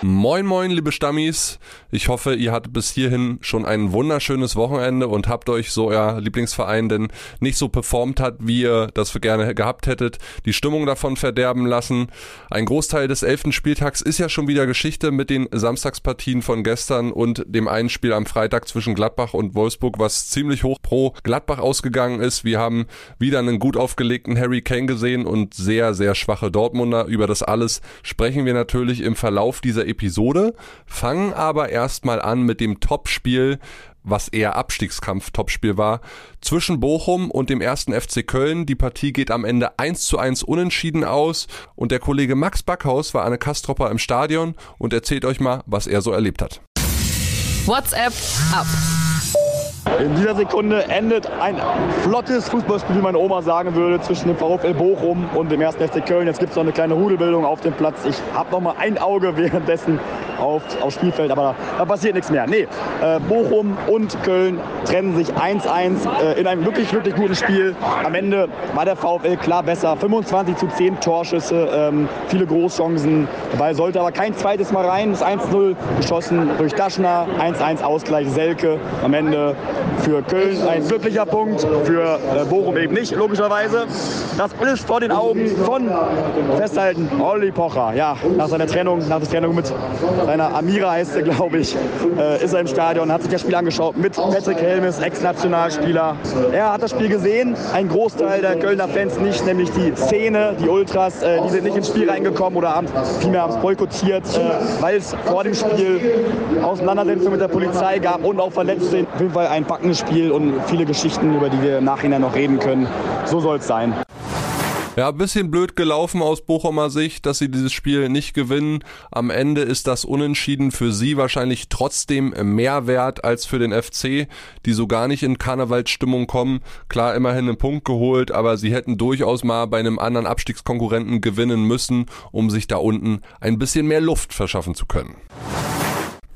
Moin moin, liebe Stammis. Ich hoffe, ihr hattet bis hierhin schon ein wunderschönes Wochenende und habt euch so euer Lieblingsverein denn nicht so performt hat, wie ihr das gerne gehabt hättet, die Stimmung davon verderben lassen. Ein Großteil des elften Spieltags ist ja schon wieder Geschichte mit den Samstagspartien von gestern und dem einen Spiel am Freitag zwischen Gladbach und Wolfsburg, was ziemlich hoch pro Gladbach ausgegangen ist. Wir haben wieder einen gut aufgelegten Harry Kane gesehen und sehr, sehr schwache Dortmunder. Über das alles sprechen wir natürlich im Verlauf dieser Episode, fangen aber erstmal an mit dem Topspiel, was eher Abstiegskampf-Topspiel war, zwischen Bochum und dem ersten FC Köln. Die Partie geht am Ende 1 zu 1 unentschieden aus und der Kollege Max Backhaus war eine Kastropper im Stadion und erzählt euch mal, was er so erlebt hat. WhatsApp ab. In dieser Sekunde endet ein flottes Fußballspiel, wie meine Oma sagen würde, zwischen dem VfL Bochum und dem 1. FC Köln. Jetzt gibt es noch eine kleine Rudelbildung auf dem Platz. Ich habe noch mal ein Auge währenddessen auf, aufs Spielfeld, aber da, da passiert nichts mehr. Nee, äh, Bochum und Köln trennen sich 1-1 äh, in einem wirklich, wirklich guten Spiel. Am Ende war der VfL klar besser. 25 zu 10 Torschüsse, ähm, viele Großchancen. Dabei sollte aber kein zweites Mal rein. Das 1-0 geschossen durch Daschner, 1-1 Ausgleich Selke. Am Ende für Köln ein glücklicher Punkt, für äh, Bochum eben nicht, logischerweise. Das ist vor den Augen von Festhalten Olli Pocher. Ja, nach seiner Trennung, nach der Trennung mit seiner Amira heißt er, glaube ich, äh, ist er im Stadion, hat sich das Spiel angeschaut mit Patrick Helmes, Ex-Nationalspieler. Er hat das Spiel gesehen, ein Großteil der Kölner Fans nicht, nämlich die Szene, die Ultras, äh, die sind nicht ins Spiel reingekommen oder haben vielmehr haben es boykottiert, weil es vor dem Spiel Auseinandersetzungen mit der Polizei gab und auch Verletzte. Auf jeden Fall ein packendes Spiel und viele Geschichten, über die wir im Nachhinein noch reden können. So soll es sein. Ja, ein bisschen blöd gelaufen aus Bochumer Sicht, dass sie dieses Spiel nicht gewinnen. Am Ende ist das Unentschieden für sie wahrscheinlich trotzdem mehr wert als für den FC, die so gar nicht in Karnevalsstimmung kommen. Klar, immerhin einen Punkt geholt, aber sie hätten durchaus mal bei einem anderen Abstiegskonkurrenten gewinnen müssen, um sich da unten ein bisschen mehr Luft verschaffen zu können.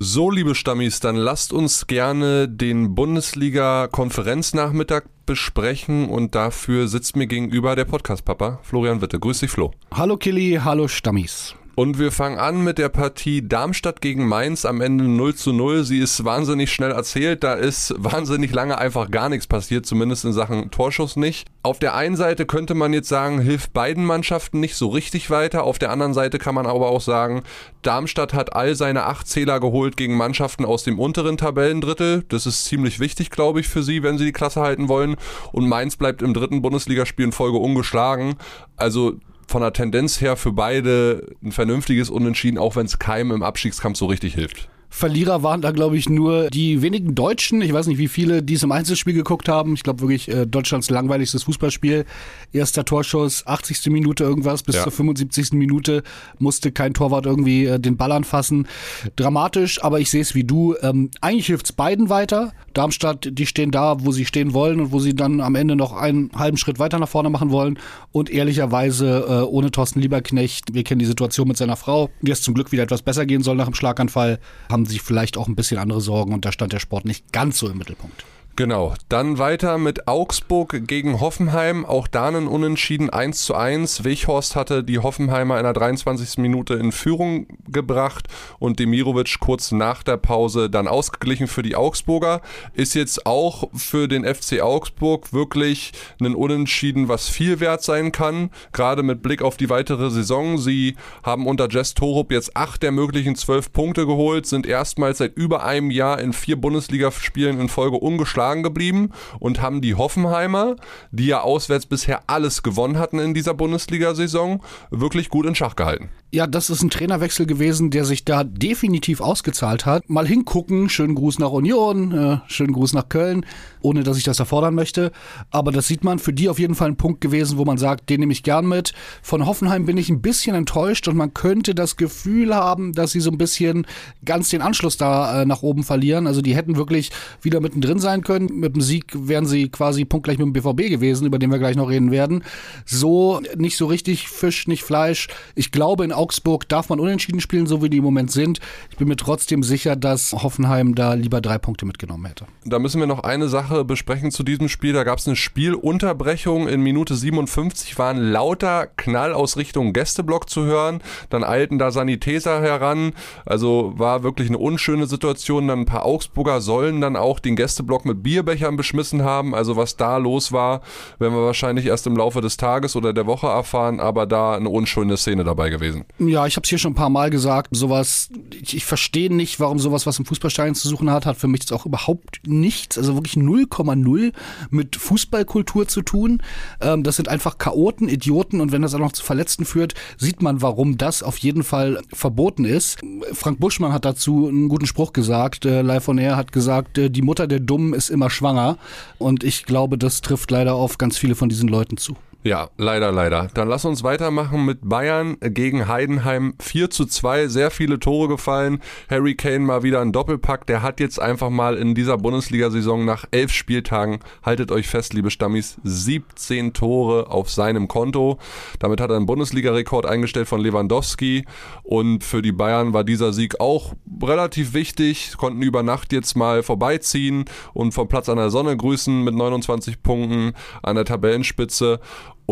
So, liebe Stammis, dann lasst uns gerne den Bundesliga-Konferenznachmittag besprechen und dafür sitzt mir gegenüber der Podcast-Papa Florian Witte. Grüß dich, Flo. Hallo Killy, hallo Stammis. Und wir fangen an mit der Partie Darmstadt gegen Mainz am Ende 0 zu 0. Sie ist wahnsinnig schnell erzählt. Da ist wahnsinnig lange einfach gar nichts passiert, zumindest in Sachen Torschuss nicht. Auf der einen Seite könnte man jetzt sagen, hilft beiden Mannschaften nicht so richtig weiter. Auf der anderen Seite kann man aber auch sagen, Darmstadt hat all seine acht Zähler geholt gegen Mannschaften aus dem unteren Tabellendrittel. Das ist ziemlich wichtig, glaube ich, für sie, wenn sie die Klasse halten wollen. Und Mainz bleibt im dritten Bundesligaspiel in Folge ungeschlagen. Also von der Tendenz her für beide ein vernünftiges Unentschieden, auch wenn es keinem im Abstiegskampf so richtig hilft. Verlierer waren da, glaube ich, nur die wenigen Deutschen. Ich weiß nicht, wie viele die es im Einzelspiel geguckt haben. Ich glaube wirklich äh, Deutschlands langweiligstes Fußballspiel. Erster Torschuss, 80. Minute irgendwas, bis ja. zur 75. Minute musste kein Torwart irgendwie äh, den Ball anfassen. Dramatisch, aber ich sehe es wie du. Ähm, eigentlich hilft's beiden weiter. Darmstadt, die stehen da, wo sie stehen wollen und wo sie dann am Ende noch einen halben Schritt weiter nach vorne machen wollen. Und ehrlicherweise äh, ohne Thorsten Lieberknecht, wir kennen die Situation mit seiner Frau, die es zum Glück wieder etwas besser gehen soll nach dem Schlaganfall, haben haben sich vielleicht auch ein bisschen andere Sorgen und da stand der Sport nicht ganz so im Mittelpunkt. Genau. Dann weiter mit Augsburg gegen Hoffenheim. Auch da ein Unentschieden 1 zu 1. Weghorst hatte die Hoffenheimer in der 23. Minute in Führung gebracht und Demirovic kurz nach der Pause dann ausgeglichen für die Augsburger. Ist jetzt auch für den FC Augsburg wirklich ein Unentschieden, was viel wert sein kann. Gerade mit Blick auf die weitere Saison. Sie haben unter Jess Torup jetzt acht der möglichen zwölf Punkte geholt, sind erstmals seit über einem Jahr in vier Bundesligaspielen in Folge ungeschlagen ungeschlagen geblieben und haben die Hoffenheimer, die ja auswärts bisher alles gewonnen hatten in dieser Bundesliga-Saison, wirklich gut in Schach gehalten. Ja, das ist ein Trainerwechsel gewesen, der sich da definitiv ausgezahlt hat. Mal hingucken, schönen Gruß nach Union, äh, schönen Gruß nach Köln, ohne dass ich das erfordern möchte. Aber das sieht man für die auf jeden Fall ein Punkt gewesen, wo man sagt, den nehme ich gern mit. Von Hoffenheim bin ich ein bisschen enttäuscht und man könnte das Gefühl haben, dass sie so ein bisschen ganz den Anschluss da äh, nach oben verlieren. Also die hätten wirklich wieder mittendrin sein können können. Mit dem Sieg wären sie quasi punktgleich mit dem BVB gewesen, über den wir gleich noch reden werden. So nicht so richtig Fisch, nicht Fleisch. Ich glaube, in Augsburg darf man unentschieden spielen, so wie die im Moment sind. Ich bin mir trotzdem sicher, dass Hoffenheim da lieber drei Punkte mitgenommen hätte. Da müssen wir noch eine Sache besprechen zu diesem Spiel. Da gab es eine Spielunterbrechung. In Minute 57 war ein lauter Knall aus Richtung Gästeblock zu hören. Dann eilten da Sanitäter heran. Also war wirklich eine unschöne Situation. Dann ein paar Augsburger sollen dann auch den Gästeblock mit Bierbechern beschmissen haben. Also was da los war, werden wir wahrscheinlich erst im Laufe des Tages oder der Woche erfahren. Aber da eine unschöne Szene dabei gewesen. Ja, ich habe es hier schon ein paar Mal gesagt. Sowas, ich, ich verstehe nicht, warum sowas, was im Fußballstadion zu suchen hat, hat für mich jetzt auch überhaupt nichts, also wirklich 0,0 mit Fußballkultur zu tun. Ähm, das sind einfach Chaoten, Idioten und wenn das auch noch zu Verletzten führt, sieht man, warum das auf jeden Fall verboten ist. Frank Buschmann hat dazu einen guten Spruch gesagt. Äh, Live on Air hat gesagt, äh, die Mutter der Dummen ist immer schwanger und ich glaube, das trifft leider auf ganz viele von diesen Leuten zu. Ja, leider, leider. Dann lass uns weitermachen mit Bayern gegen Heidenheim. 4 zu 2, sehr viele Tore gefallen. Harry Kane mal wieder ein Doppelpack. Der hat jetzt einfach mal in dieser Bundesliga-Saison nach elf Spieltagen, haltet euch fest, liebe Stammis, 17 Tore auf seinem Konto. Damit hat er einen Bundesliga-Rekord eingestellt von Lewandowski. Und für die Bayern war dieser Sieg auch relativ wichtig. Konnten über Nacht jetzt mal vorbeiziehen und vom Platz an der Sonne grüßen mit 29 Punkten an der Tabellenspitze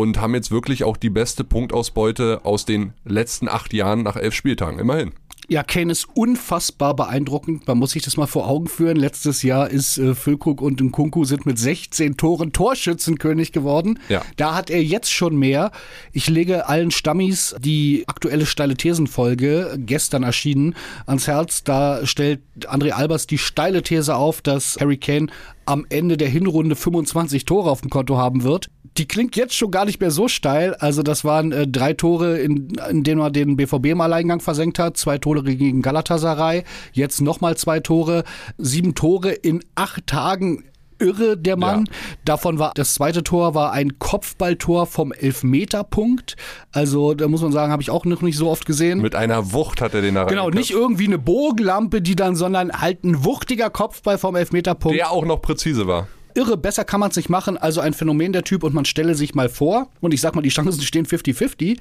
und haben jetzt wirklich auch die beste Punktausbeute aus den letzten acht Jahren nach elf Spieltagen. Immerhin. Ja, Kane ist unfassbar beeindruckend. Man muss sich das mal vor Augen führen. Letztes Jahr ist äh, Füllkrug und Nkunku sind mit 16 Toren Torschützenkönig geworden. Ja. Da hat er jetzt schon mehr. Ich lege allen Stammis die aktuelle steile Thesenfolge gestern erschienen ans Herz. Da stellt André Albers die steile These auf, dass Harry Kane am Ende der Hinrunde 25 Tore auf dem Konto haben wird. Die klingt jetzt schon gar nicht mehr so steil. Also das waren äh, drei Tore, in, in denen er den BVB im Alleingang versenkt hat, zwei Tore gegen Galatasaray, jetzt nochmal zwei Tore, sieben Tore in acht Tagen irre, der Mann. Ja. Davon war das zweite Tor war ein Kopfballtor vom Elfmeterpunkt. Also da muss man sagen, habe ich auch noch nicht so oft gesehen. Mit einer Wucht hat er den da Genau, nicht irgendwie eine Bogenlampe, die dann, sondern halt ein wuchtiger Kopfball vom Elfmeterpunkt. Der auch noch präzise war. Irre, besser kann man es nicht machen. Also ein Phänomen der Typ und man stelle sich mal vor, und ich sag mal, die Chancen stehen 50-50,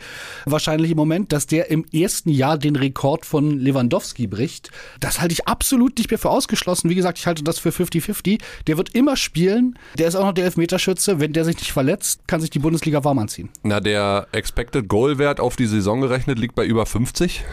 wahrscheinlich im Moment, dass der im ersten Jahr den Rekord von Lewandowski bricht. Das halte ich absolut nicht mehr für ausgeschlossen. Wie gesagt, ich halte das für 50-50. Der wird immer spielen. Der ist auch noch der Elfmeterschütze. Wenn der sich nicht verletzt, kann sich die Bundesliga warm anziehen. Na, der Expected Goal Wert auf die Saison gerechnet liegt bei über 50.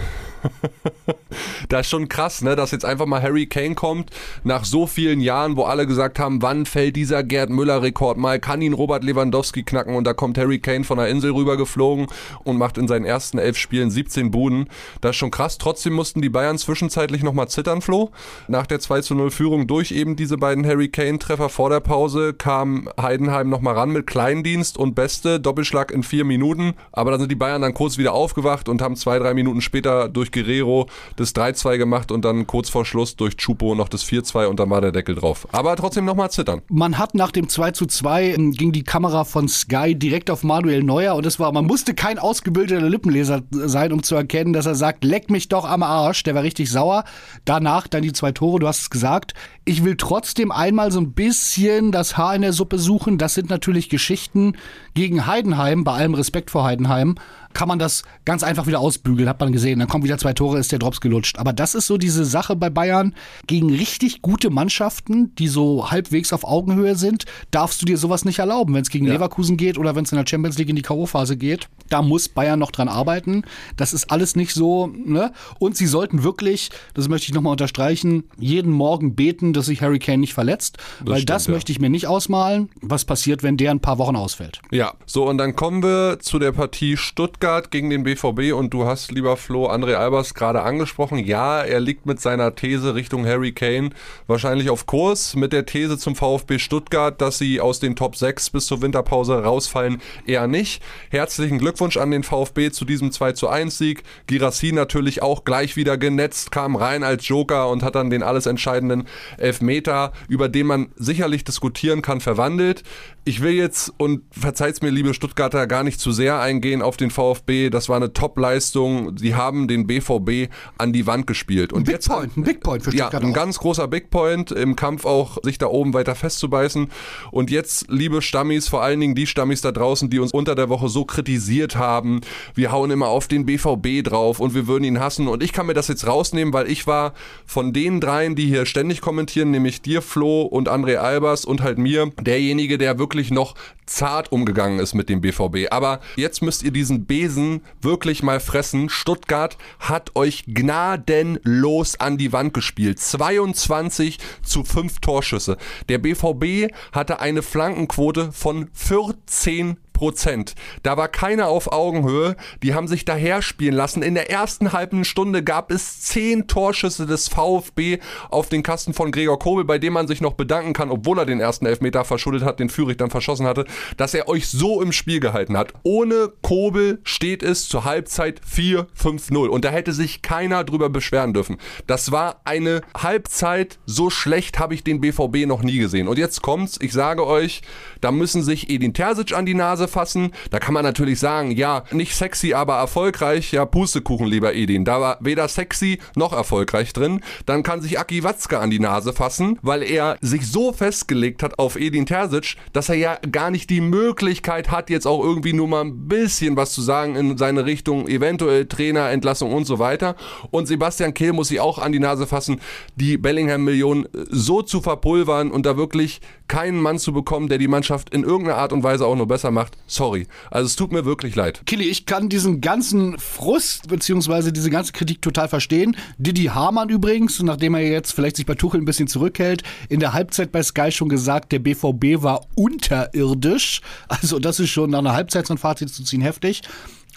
das ist schon krass, ne, dass jetzt einfach mal Harry Kane kommt, nach so vielen Jahren, wo alle gesagt haben, wann fällt dieser Gerd Müller-Rekord mal, kann ihn Robert Lewandowski knacken und da kommt Harry Kane von der Insel rüber geflogen und macht in seinen ersten elf Spielen 17 Buden. Das ist schon krass. Trotzdem mussten die Bayern zwischenzeitlich nochmal zittern, Flo. Nach der 2 zu 0 Führung durch eben diese beiden Harry Kane-Treffer vor der Pause kam Heidenheim nochmal ran mit Kleindienst und Beste, Doppelschlag in vier Minuten. Aber dann sind die Bayern dann kurz wieder aufgewacht und haben zwei, drei Minuten später durch Guerrero das 3-2 gemacht und dann kurz vor Schluss durch Chupo noch das 4-2 und dann war der Deckel drauf. Aber trotzdem nochmal zittern. Man hat nach dem 2 zu 2 ähm, ging die Kamera von Sky direkt auf Manuel Neuer und es war, man musste kein ausgebildeter Lippenleser sein, um zu erkennen, dass er sagt, leck mich doch am Arsch. Der war richtig sauer. Danach dann die zwei Tore, du hast es gesagt. Ich will trotzdem einmal so ein bisschen das Haar in der Suppe suchen. Das sind natürlich Geschichten gegen Heidenheim, bei allem Respekt vor Heidenheim kann man das ganz einfach wieder ausbügeln, hat man gesehen. Dann kommen wieder zwei Tore, ist der Drops gelutscht. Aber das ist so diese Sache bei Bayern. Gegen richtig gute Mannschaften, die so halbwegs auf Augenhöhe sind, darfst du dir sowas nicht erlauben. Wenn es gegen Ja. Leverkusen geht oder wenn es in der Champions League in die K.O.-Phase geht, da muss Bayern noch dran arbeiten. Das ist alles nicht so, ne? Und sie sollten wirklich, das möchte ich nochmal unterstreichen, jeden Morgen beten, dass sich Harry Kane nicht verletzt. weil stimmt, das ja. möchte ich mir nicht ausmalen, was passiert, wenn der ein paar Wochen ausfällt. Ja, so und dann kommen wir zu der Partie Stuttgart gegen den BVB und du hast, lieber Flo, André Albers gerade angesprochen. Ja, er liegt mit seiner These Richtung Harry Kane wahrscheinlich auf Kurs. Mit der These zum VfB Stuttgart, dass sie aus den Top 6 bis zur Winterpause rausfallen, eher nicht. Herzlichen Glückwunsch an den VfB zu diesem 2 zu 1 Sieg. Girassi natürlich auch gleich wieder genetzt, kam rein als Joker und hat dann den alles entscheidenden Elfmeter, über den man sicherlich diskutieren kann, verwandelt. Ich will jetzt, und verzeiht's mir, liebe Stuttgarter, gar nicht zu sehr eingehen auf den VfB VfB, das war eine Top-Leistung. Sie haben den BVB an die Wand gespielt. Und Big jetzt Point, ein Big Point für ja, Stuttgart ein auch. ganz großer Big Point im Kampf auch, sich da oben weiter festzubeißen. Und jetzt, liebe Stammis, vor allen Dingen die Stammis da draußen, die uns unter der Woche so kritisiert haben, wir hauen immer auf den BVB drauf und wir würden ihn hassen. Und ich kann mir das jetzt rausnehmen, weil ich war von den dreien, die hier ständig kommentieren, nämlich dir, Flo und André Albers und halt mir, derjenige, der wirklich noch zart umgegangen ist mit dem BVB. Aber jetzt müsst ihr diesen Besen wirklich mal fressen. Stuttgart hat euch gnadenlos an die Wand gespielt. 22 zu 5 Torschüsse. Der BVB hatte eine Flankenquote von 14 Prozent. Da war keiner auf Augenhöhe. Die haben sich daher spielen lassen. In der ersten halben Stunde gab es zehn Torschüsse des VfB auf den Kasten von Gregor Kobel, bei dem man sich noch bedanken kann, obwohl er den ersten Elfmeter verschuldet hat, den Fürich dann verschossen hatte, dass er euch so im Spiel gehalten hat. Ohne Kobel steht es zur Halbzeit 4-5-0 und da hätte sich keiner drüber beschweren dürfen. Das war eine Halbzeit, so schlecht habe ich den BVB noch nie gesehen. Und jetzt kommt's, ich sage euch, da müssen sich Edin Terzic an die Nase fassen. Da kann man natürlich sagen, ja, nicht sexy, aber erfolgreich. Ja, Pustekuchen, lieber Edin. Da war weder sexy noch erfolgreich drin. Dann kann sich Aki Watzke an die Nase fassen, weil er sich so festgelegt hat auf Edin Terzic, dass er ja gar nicht die Möglichkeit hat, jetzt auch irgendwie nur mal ein bisschen was zu sagen in seine Richtung, eventuell Trainerentlassung und so weiter. Und Sebastian Kehl muss sich auch an die Nase fassen, die Bellingham-Million so zu verpulvern und da wirklich keinen Mann zu bekommen, der die Mannschaft in irgendeiner Art und Weise auch nur besser macht. Sorry. Also es tut mir wirklich leid. Killy, ich kann diesen ganzen Frust beziehungsweise diese ganze Kritik total verstehen. Didi Hamann übrigens, nachdem er jetzt vielleicht sich bei Tuchel ein bisschen zurückhält, in der Halbzeit bei Sky schon gesagt, der BVB war unterirdisch. Also das ist schon nach einer Halbzeit so ein Fazit zu ziehen heftig.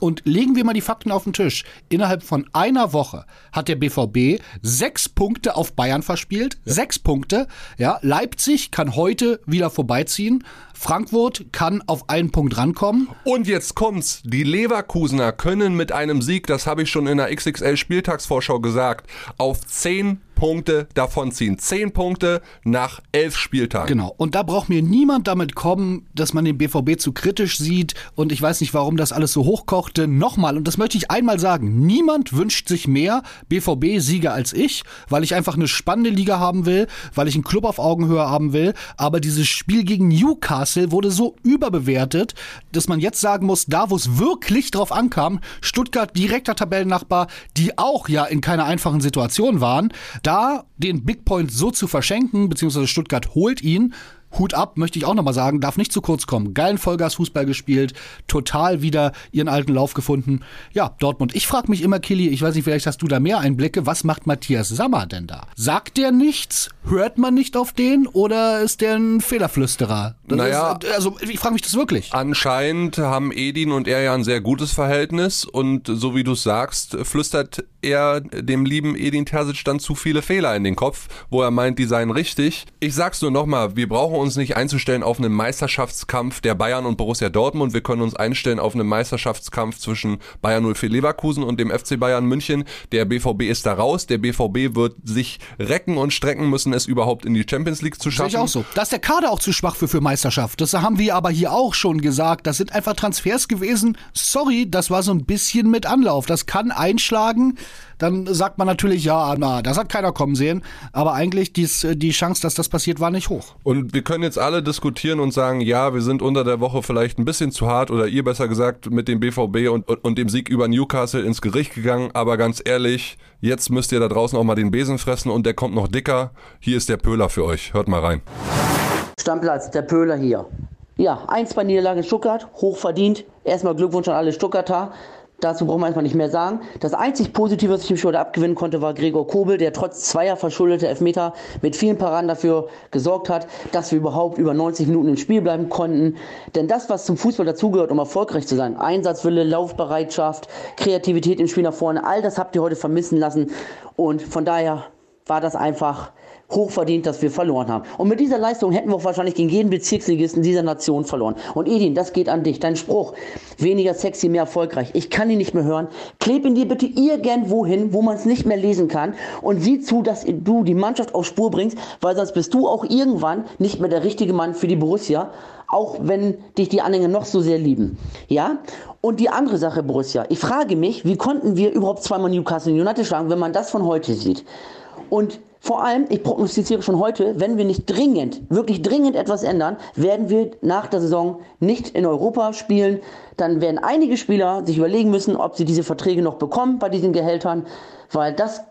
Und legen wir mal die Fakten auf den Tisch. Innerhalb von einer Woche hat der BVB sechs Punkte auf Bayern verspielt. Sechs Punkte. Ja, Leipzig kann heute wieder vorbeiziehen. Frankfurt kann auf einen Punkt rankommen. Und jetzt kommt's. Die Leverkusener können mit einem Sieg, das habe ich schon in der XXL Spieltagsvorschau gesagt, auf 10 Punkte davonziehen. 10 Punkte nach 11 Spieltagen. Genau. Und da braucht mir niemand damit kommen, dass man den BVB zu kritisch sieht. Und ich weiß nicht, warum das alles so hochkochte. Nochmal, und das möchte ich einmal sagen, niemand wünscht sich mehr BVB-Sieger als ich, weil ich einfach eine spannende Liga haben will, weil ich einen Club auf Augenhöhe haben will. Aber dieses Spiel gegen Newcastle wurde so überbewertet, dass man jetzt sagen muss, da wo es wirklich drauf ankam, Stuttgart direkter Tabellennachbar, die auch ja in keiner einfachen Situation waren, da den Big Point so zu verschenken, beziehungsweise Stuttgart holt ihn, Hut ab, möchte ich auch nochmal sagen, darf nicht zu kurz kommen. Geilen Vollgas-Fußball gespielt, total wieder ihren alten Lauf gefunden. Ja, Dortmund. Ich frage mich immer, Killy, ich weiß nicht, vielleicht hast du da mehr Einblicke, was macht Matthias Sammer denn da? Sagt der nichts? Hört man nicht auf den? Oder ist der ein Fehlerflüsterer? Das Naja. ist, also ich frage mich das wirklich. Anscheinend haben Edin und er ja ein sehr gutes Verhältnis und so wie du sagst, flüstert er dem lieben Edin Terzic dann zu viele Fehler in den Kopf, wo er meint, die seien richtig. Ich sag's nur nochmal, wir brauchen uns nicht einzustellen auf einen Meisterschaftskampf der Bayern und Borussia Dortmund. Wir können uns einstellen auf einen Meisterschaftskampf zwischen Bayern 04 Leverkusen und dem FC Bayern München. Der BVB ist da raus. Der BVB wird sich recken und strecken müssen, es überhaupt in die Champions League zu Sehe schaffen. ich auch so. Da ist der Kader auch zu schwach für, für Meisterschaft. Das haben wir aber hier auch schon gesagt. Das sind einfach Transfers gewesen. Sorry, das war so ein bisschen mit Anlauf. Das kann einschlagen. Dann sagt man natürlich, ja, na, das hat keiner kommen sehen. Aber eigentlich dies, die Chance, dass das passiert, war nicht hoch. Und wir können jetzt alle diskutieren und sagen, ja, wir sind unter der Woche vielleicht ein bisschen zu hart oder ihr besser gesagt mit dem BVB und, und, und dem Sieg über Newcastle ins Gericht gegangen. Aber ganz ehrlich, jetzt müsst ihr da draußen auch mal den Besen fressen und der kommt noch dicker. Hier ist der Pöhler für euch. Hört mal rein. Stammplatz, der Pöhler hier. Ja, 1-2 Niederlage in Stuttgart, hochverdient. Erstmal Glückwunsch an alle Stuttgarter. Dazu brauchen wir einfach nicht mehr sagen. Das einzig Positive, was ich dem Spiel heute abgewinnen konnte, war Gregor Kobel, der trotz zweier verschuldeter Elfmeter mit vielen Paraden dafür gesorgt hat, dass wir überhaupt über 90 Minuten im Spiel bleiben konnten. Denn das, was zum Fußball dazugehört, um erfolgreich zu sein, Einsatzwille, Laufbereitschaft, Kreativität im Spiel nach vorne, all das habt ihr heute vermissen lassen. Und von daher war das einfach hochverdient, dass wir verloren haben. Und mit dieser Leistung hätten wir auch wahrscheinlich gegen jeden Bezirksligisten dieser Nation verloren. Und Edin, das geht an dich. Dein Spruch, weniger sexy, mehr erfolgreich. Ich kann ihn nicht mehr hören. Kleb ihn dir bitte irgendwo hin, wo man es nicht mehr lesen kann. Und sieh zu, dass du die Mannschaft auf Spur bringst, weil sonst bist du auch irgendwann nicht mehr der richtige Mann für die Borussia auch wenn dich die Anhänger noch so sehr lieben. Ja? Und die andere Sache, Borussia. Ich frage mich, wie konnten wir überhaupt zweimal Newcastle United schlagen, wenn man das von heute sieht? Und vor allem, ich prognostiziere schon heute, wenn wir nicht dringend, wirklich dringend etwas ändern, werden wir nach der Saison nicht in Europa spielen. Dann werden einige Spieler sich überlegen müssen, ob sie diese Verträge noch bekommen bei diesen Gehältern, weil das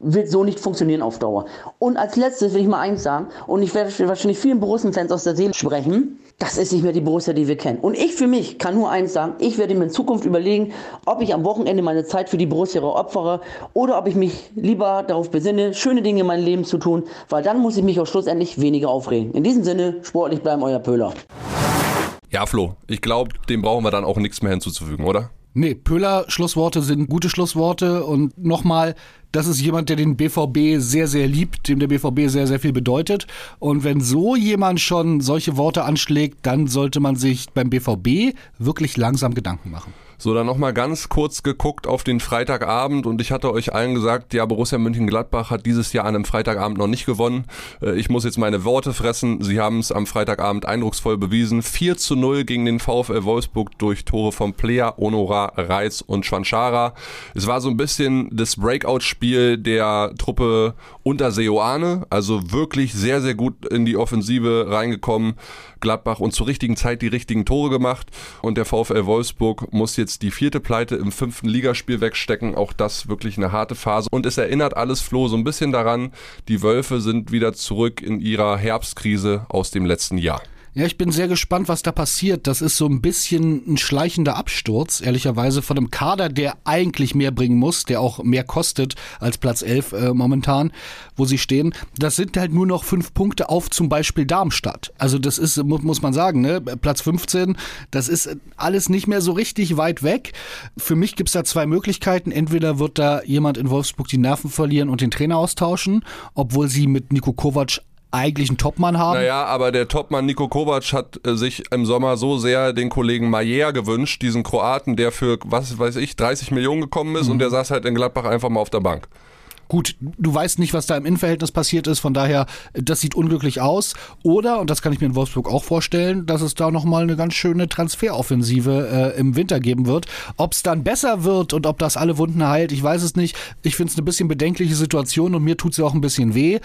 wird so nicht funktionieren auf Dauer. Und als letztes will ich mal eins sagen, und ich werde wahrscheinlich vielen Borussen-Fans aus der Seele sprechen, das ist nicht mehr die Borussia, die wir kennen. Und ich für mich kann nur eins sagen, ich werde mir in Zukunft überlegen, ob ich am Wochenende meine Zeit für die Borussia opfere oder ob ich mich lieber darauf besinne, schöne Dinge in meinem Leben zu tun, weil dann muss ich mich auch schlussendlich weniger aufregen. In diesem Sinne, sportlich bleiben, euer Pöhler. Ja, Flo, ich glaube, dem brauchen wir dann auch nichts mehr hinzuzufügen, oder? Nee, Pöhler Schlussworte sind gute Schlussworte und nochmal, das ist jemand, der den BVB sehr, sehr liebt, dem der BVB sehr, sehr viel bedeutet. Und wenn so jemand schon solche Worte anschlägt, dann sollte man sich beim BVB wirklich langsam Gedanken machen. So, dann nochmal ganz kurz geguckt auf den Freitagabend und ich hatte euch allen gesagt, ja, Borussia Mönchengladbach hat dieses Jahr an einem Freitagabend noch nicht gewonnen. Äh, ich muss jetzt meine Worte fressen. Sie haben es am Freitagabend eindrucksvoll bewiesen. 4 zu 0 gegen den VfL Wolfsburg durch Tore von Plea, Honora, Reitz und Schwanschara. Es war so ein bisschen das Breakout-Spiel der Truppe unter Seoane, also wirklich sehr, sehr gut in die Offensive reingekommen. Gladbach und zur richtigen Zeit die richtigen Tore gemacht. Und der VfL Wolfsburg muss jetzt die vierte Pleite im fünften Ligaspiel wegstecken. Auch das wirklich eine harte Phase. Und es erinnert alles Flo so ein bisschen daran, die Wölfe sind wieder zurück in ihrer Herbstkrise aus dem letzten Jahr. Ja, ich bin sehr gespannt, was da passiert. Das ist so ein bisschen ein schleichender Absturz, ehrlicherweise, von einem Kader, der eigentlich mehr bringen muss, der auch mehr kostet als Platz 11 äh, momentan, wo sie stehen. Das sind halt nur noch fünf Punkte auf zum Beispiel Darmstadt. Also das ist, muss man sagen, ne? Platz 15, das ist alles nicht mehr so richtig weit weg. Für mich gibt's da zwei Möglichkeiten. Entweder wird da jemand in Wolfsburg die Nerven verlieren und den Trainer austauschen, obwohl sie mit Nico Kovac eigentlich einen Topmann haben. Naja, aber der Topmann Niko Kovac hat äh, sich im Sommer so sehr den Kollegen Mayer gewünscht, diesen Kroaten, der für, was weiß ich, 30 Millionen gekommen ist mhm. und der saß halt in Gladbach einfach mal auf der Bank. Gut, du weißt nicht, was da im Innenverhältnis passiert ist, von daher, das sieht unglücklich aus. Oder, und das kann ich mir in Wolfsburg auch vorstellen, dass es da nochmal eine ganz schöne Transferoffensive äh, im Winter geben wird. Ob es dann besser wird und ob das alle Wunden heilt, ich weiß es nicht. Ich finde es eine bisschen bedenkliche Situation und mir tut sie auch ein bisschen weh.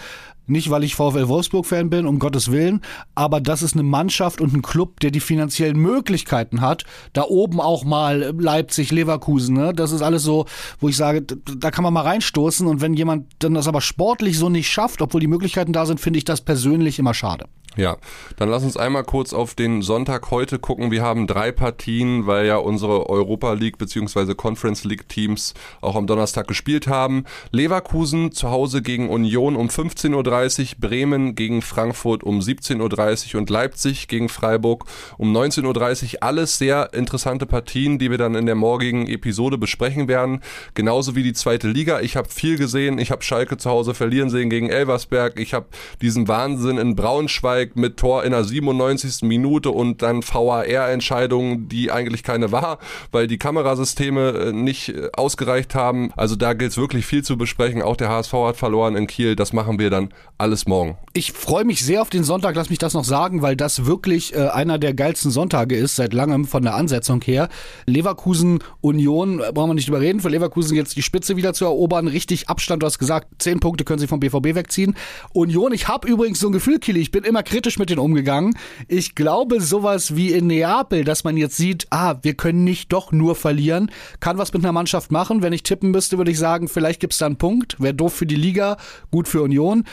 Nicht, weil ich VfL Wolfsburg-Fan bin, um Gottes Willen, aber das ist eine Mannschaft und ein Club, der die finanziellen Möglichkeiten hat. Da oben auch mal Leipzig, Leverkusen, ne? Das ist alles so, wo ich sage, da kann man mal reinstoßen. Und wenn jemand dann das aber sportlich so nicht schafft, obwohl die Möglichkeiten da sind, finde ich das persönlich immer schade. Ja, dann lass uns einmal kurz auf den Sonntag heute gucken. Wir haben drei Partien, weil ja unsere Europa League bzw. Conference League Teams auch am Donnerstag gespielt haben. Leverkusen zu Hause gegen Union um 15.30 Uhr, Bremen gegen Frankfurt um 17.30 Uhr und Leipzig gegen Freiburg um 19.30 Uhr. Alles sehr interessante Partien, die wir dann in der morgigen Episode besprechen werden. Genauso wie die zweite Liga. Ich habe viel gesehen. Ich habe Schalke zu Hause verlieren sehen gegen Elversberg. Ich habe diesen Wahnsinn in Braunschweig Braunschweig mit Tor in der 97. Minute und dann VAR-Entscheidung, die eigentlich keine war, weil die Kamerasysteme äh, nicht äh, ausgereicht haben. Also da gilt es wirklich viel zu besprechen. Auch der HSV hat verloren in Kiel. Das machen wir dann alles morgen. Ich freue mich sehr auf den Sonntag, lass mich das noch sagen, weil das wirklich äh, einer der geilsten Sonntage ist, seit langem von der Ansetzung her. Leverkusen Union, äh, brauchen wir nicht drüber reden, für Leverkusen jetzt die Spitze wieder zu erobern, richtig Abstand, du hast gesagt, zehn Punkte können sie vom BVB wegziehen. Union, ich habe übrigens so ein Gefühl, Kili, ich bin immer kritisch mit denen umgegangen. Ich glaube, sowas wie in Neapel, dass man jetzt sieht, ah, wir können nicht doch nur verlieren, kann was mit einer Mannschaft machen. Wenn ich tippen müsste, würde ich sagen, vielleicht gibt es da einen Punkt. Wäre doof für die Liga, gut für Union.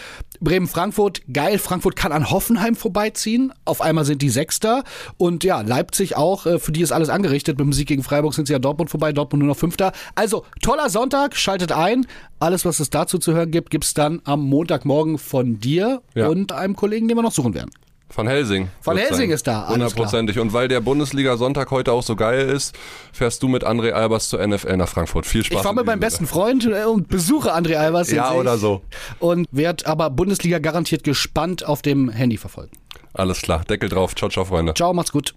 Bremen-Frankfurt, geil. Frankfurt kann an Hoffenheim vorbeiziehen. Auf einmal sind die Sechster. Und ja, Leipzig auch. Äh, für die ist alles angerichtet. Mit dem Sieg gegen Freiburg sind sie ja Dortmund vorbei. Dortmund nur noch Fünfter. Also, toller Sonntag. Schaltet ein. Alles, was es dazu zu hören gibt, gibt es dann am Montagmorgen von dir ja. und einem Kollegen, den wir noch suchen werden. Von Helsing. Von wird's Helsing sein. ist da, Hundertprozentig. Und weil der Bundesliga-Sonntag heute auch so geil ist, fährst du mit André Albers zur NFL nach Frankfurt. Viel Spaß. Ich fahre mit meinem besten Freund äh, und besuche André Albers. Ja, oder ich. so. Und werde aber Bundesliga garantiert gespannt auf dem Handy verfolgen. Alles klar. Deckel drauf. Ciao, ciao, Freunde. Ciao, macht's gut.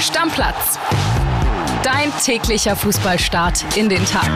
Stammplatz. Dein täglicher Fußballstart in den Tag.